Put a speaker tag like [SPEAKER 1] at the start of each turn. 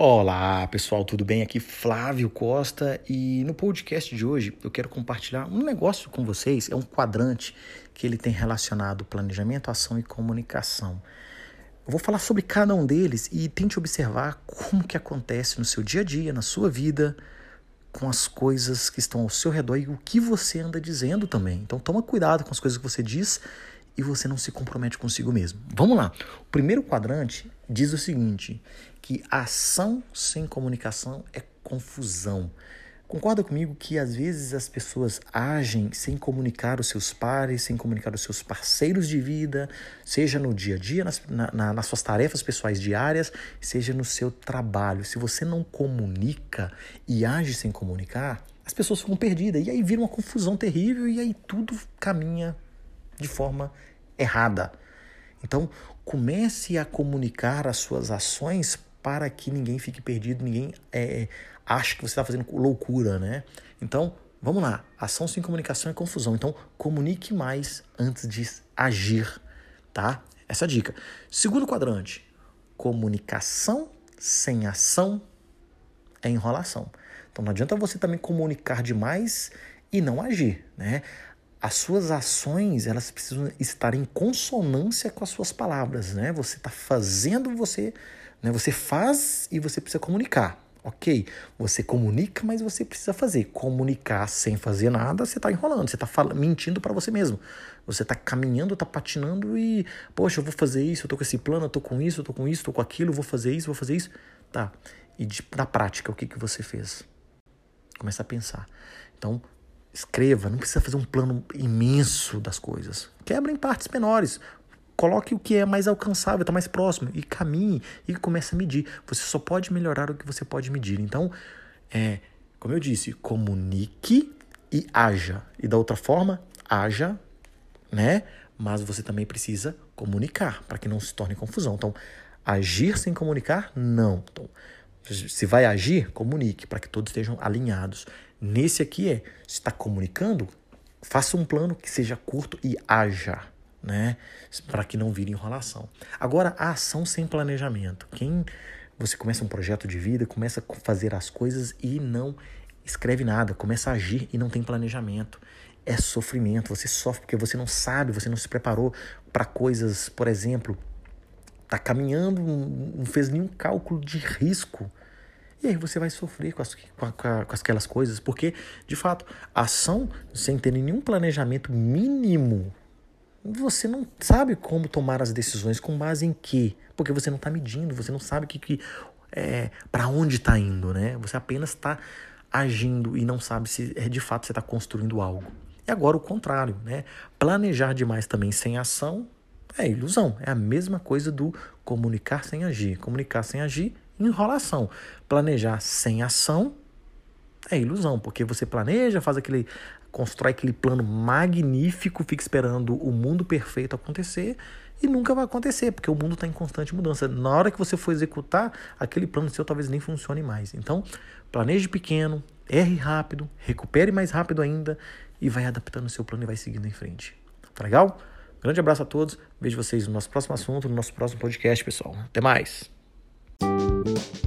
[SPEAKER 1] Olá pessoal, tudo bem? Aqui Flávio Costa e no podcast de hoje eu quero compartilhar um negócio com vocês. É um quadrante que ele tem relacionado planejamento, ação e comunicação. Eu vou falar sobre cada um deles e tente observar como que acontece no seu dia a dia, na sua vida, com as coisas que estão ao seu redor e o que você anda dizendo também. Então toma cuidado com as coisas que você diz e você não se compromete consigo mesmo. Vamos lá. O primeiro quadrante diz o seguinte, que ação sem comunicação é confusão. Concorda comigo que às vezes as pessoas agem sem comunicar os seus pares, sem comunicar os seus parceiros de vida, seja no dia a dia, nas, na, nas suas tarefas pessoais diárias, seja no seu trabalho. Se você não comunica e age sem comunicar, as pessoas ficam perdidas e aí vira uma confusão terrível e aí tudo caminha de forma errada. Então, comece a comunicar as suas ações para que ninguém fique perdido, ninguém é, ache que você está fazendo loucura, né? Então, vamos lá. Ação sem comunicação é confusão. Então, comunique mais antes de agir, tá? Essa é a dica. Segundo quadrante, comunicação sem ação é enrolação. Então, não adianta você também comunicar demais e não agir, né? As suas ações elas precisam estar em consonância com as suas palavras, né? Você está fazendo, você, né? Você faz e você precisa comunicar, ok? Você comunica, mas você precisa fazer. Comunicar sem fazer nada, você está enrolando, você está mentindo para você mesmo. Você está caminhando, está patinando e, poxa, eu vou fazer isso, eu tô com esse plano, eu tô com isso, eu tô com isso, tô com aquilo, vou fazer isso, vou fazer isso, tá? E de, na prática, o que que você fez? Começa a pensar. Então, Escreva, não precisa fazer um plano imenso das coisas. Quebra em partes menores. Coloque o que é mais alcançável, está mais próximo e caminhe e comece a medir. Você só pode melhorar o que você pode medir. Então, é, como eu disse, comunique e haja. E da outra forma, haja, né? Mas você também precisa comunicar para que não se torne confusão. Então, agir sem comunicar, não. Então, se vai agir, comunique para que todos estejam alinhados. Nesse aqui é, está comunicando, faça um plano que seja curto e haja, né? Para que não vire enrolação. Agora, a ação sem planejamento. Quem você começa um projeto de vida, começa a fazer as coisas e não escreve nada, começa a agir e não tem planejamento. É sofrimento, você sofre porque você não sabe, você não se preparou para coisas, por exemplo, tá caminhando, não fez nenhum cálculo de risco e aí você vai sofrer com, as, com, a, com aquelas coisas, porque, de fato, ação sem ter nenhum planejamento mínimo, você não sabe como tomar as decisões com base em quê? Porque você não está medindo, você não sabe que, que é, para onde está indo, né? Você apenas está agindo e não sabe se é, de fato você está construindo algo. E agora o contrário, né? Planejar demais também sem ação é ilusão. É a mesma coisa do comunicar sem agir. Comunicar sem agir enrolação. Planejar sem ação é ilusão, porque você planeja, faz aquele constrói aquele plano magnífico, fica esperando o mundo perfeito acontecer e nunca vai acontecer, porque o mundo está em constante mudança. Na hora que você for executar, aquele plano seu talvez nem funcione mais. Então, planeje pequeno, erre rápido, recupere mais rápido ainda e vai adaptando o seu plano e vai seguindo em frente. Tá legal? Grande abraço a todos. Vejo vocês no nosso próximo assunto, no nosso próximo podcast, pessoal. Até mais. Thank you.